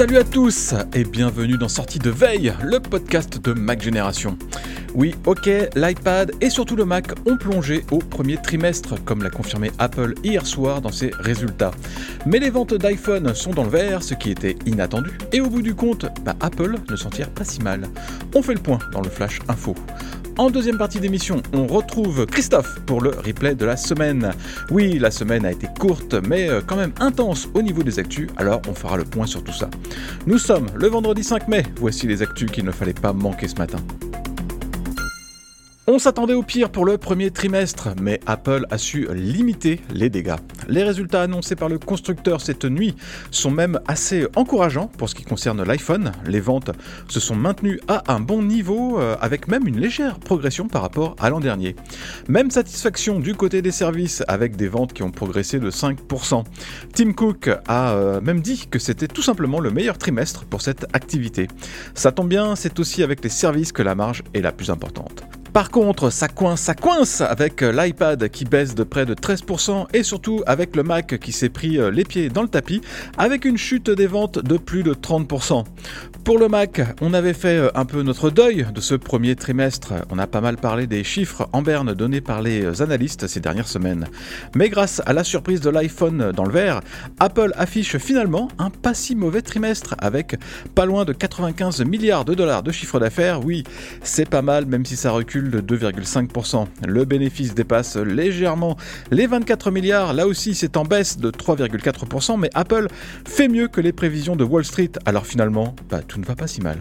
Salut à tous et bienvenue dans Sortie de Veille, le podcast de Mac Génération. Oui, ok, l'iPad et surtout le Mac ont plongé au premier trimestre, comme l'a confirmé Apple hier soir dans ses résultats. Mais les ventes d'iPhone sont dans le vert, ce qui était inattendu, et au bout du compte, bah, Apple ne s'en tire pas si mal. On fait le point dans le Flash Info. En deuxième partie d'émission, on retrouve Christophe pour le replay de la semaine. Oui, la semaine a été courte, mais euh, quand même intense au niveau des actus, alors on fera le point sur tout ça. Nous sommes le vendredi 5 mai, voici les actus qu'il ne fallait pas manquer ce matin. On s'attendait au pire pour le premier trimestre, mais Apple a su limiter les dégâts. Les résultats annoncés par le constructeur cette nuit sont même assez encourageants pour ce qui concerne l'iPhone. Les ventes se sont maintenues à un bon niveau, euh, avec même une légère progression par rapport à l'an dernier. Même satisfaction du côté des services, avec des ventes qui ont progressé de 5%. Tim Cook a euh, même dit que c'était tout simplement le meilleur trimestre pour cette activité. Ça tombe bien, c'est aussi avec les services que la marge est la plus importante. Par contre, ça coince, ça coince avec euh, l'iPad qui baisse de près de 13% et surtout avec le Mac qui s'est pris euh, les pieds dans le tapis avec une chute des ventes de plus de 30%. Pour le Mac, on avait fait euh, un peu notre deuil de ce premier trimestre. On a pas mal parlé des chiffres en berne donnés par les analystes ces dernières semaines. Mais grâce à la surprise de l'iPhone dans le vert, Apple affiche finalement un pas si mauvais trimestre avec pas loin de 95 milliards de dollars de chiffre d'affaires. Oui, c'est pas mal même si ça recule de 2,5%. Le bénéfice dépasse légèrement les 24 milliards, là aussi c'est en baisse de 3,4%, mais Apple fait mieux que les prévisions de Wall Street, alors finalement, bah, tout ne va pas si mal.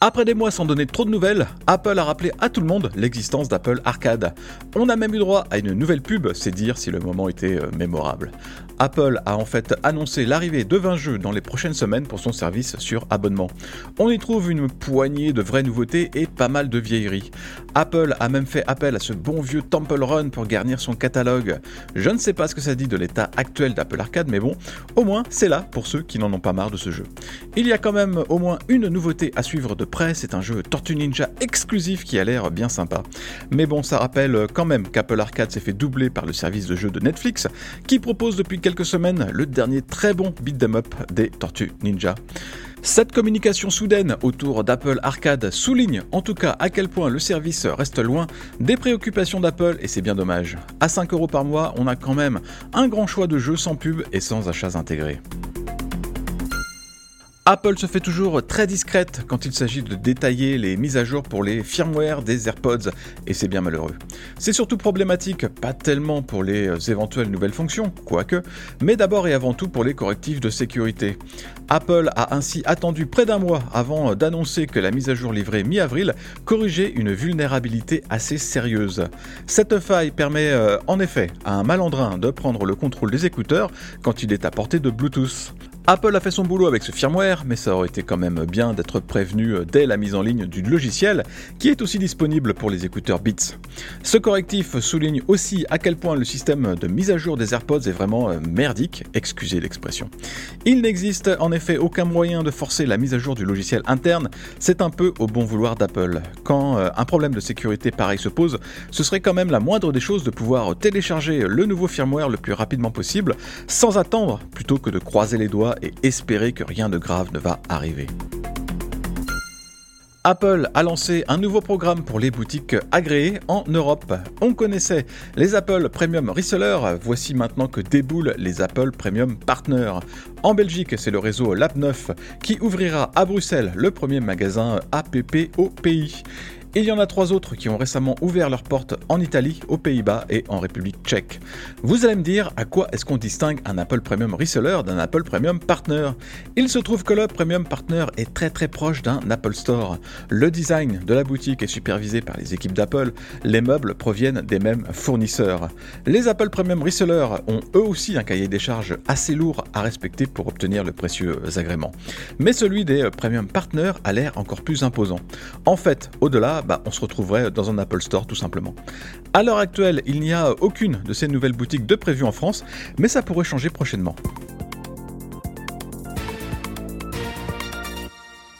Après des mois sans donner trop de nouvelles, Apple a rappelé à tout le monde l'existence d'Apple Arcade. On a même eu droit à une nouvelle pub, c'est dire si le moment était euh, mémorable. Apple a en fait annoncé l'arrivée de 20 jeux dans les prochaines semaines pour son service sur abonnement. On y trouve une poignée de vraies nouveautés et pas mal de vieilleries. Apple a même fait appel à ce bon vieux Temple Run pour garnir son catalogue. Je ne sais pas ce que ça dit de l'état actuel d'Apple Arcade, mais bon, au moins c'est là pour ceux qui n'en ont pas marre de ce jeu. Il y a quand même au moins une nouveauté à suivre de près, c'est un jeu Tortue Ninja exclusif qui a l'air bien sympa. Mais bon, ça rappelle quand même qu'Apple Arcade s'est fait doubler par le service de jeu de Netflix, qui propose depuis quelques semaines le dernier très bon beat 'em up des Tortues Ninja. Cette communication soudaine autour d'Apple Arcade souligne en tout cas à quel point le service reste loin des préoccupations d'Apple et c'est bien dommage. À 5 euros par mois, on a quand même un grand choix de jeux sans pub et sans achats intégrés. Apple se fait toujours très discrète quand il s'agit de détailler les mises à jour pour les firmware des AirPods, et c'est bien malheureux. C'est surtout problématique, pas tellement pour les éventuelles nouvelles fonctions, quoique, mais d'abord et avant tout pour les correctifs de sécurité. Apple a ainsi attendu près d'un mois avant d'annoncer que la mise à jour livrée mi-avril corrigeait une vulnérabilité assez sérieuse. Cette faille permet euh, en effet à un malandrin de prendre le contrôle des écouteurs quand il est à portée de Bluetooth. Apple a fait son boulot avec ce firmware, mais ça aurait été quand même bien d'être prévenu dès la mise en ligne du logiciel, qui est aussi disponible pour les écouteurs Beats. Ce correctif souligne aussi à quel point le système de mise à jour des AirPods est vraiment euh, merdique, excusez l'expression. Il n'existe en effet aucun moyen de forcer la mise à jour du logiciel interne, c'est un peu au bon vouloir d'Apple. Quand euh, un problème de sécurité pareil se pose, ce serait quand même la moindre des choses de pouvoir télécharger le nouveau firmware le plus rapidement possible, sans attendre, plutôt que de croiser les doigts et espérer que rien de grave ne va arriver. Apple a lancé un nouveau programme pour les boutiques agréées en Europe. On connaissait les Apple Premium Resellers, voici maintenant que déboulent les Apple Premium Partners. En Belgique, c'est le réseau Lab9 qui ouvrira à Bruxelles le premier magasin APP au pays. Il y en a trois autres qui ont récemment ouvert leurs portes en Italie, aux Pays-Bas et en République tchèque. Vous allez me dire à quoi est-ce qu'on distingue un Apple Premium Reseller d'un Apple Premium Partner? Il se trouve que le Premium Partner est très très proche d'un Apple Store. Le design de la boutique est supervisé par les équipes d'Apple, les meubles proviennent des mêmes fournisseurs. Les Apple Premium Resellers ont eux aussi un cahier des charges assez lourd à respecter pour obtenir le précieux agrément. Mais celui des Premium Partners a l'air encore plus imposant. En fait, au-delà, bah, on se retrouverait dans un Apple Store tout simplement. À l'heure actuelle, il n'y a aucune de ces nouvelles boutiques de prévues en France, mais ça pourrait changer prochainement.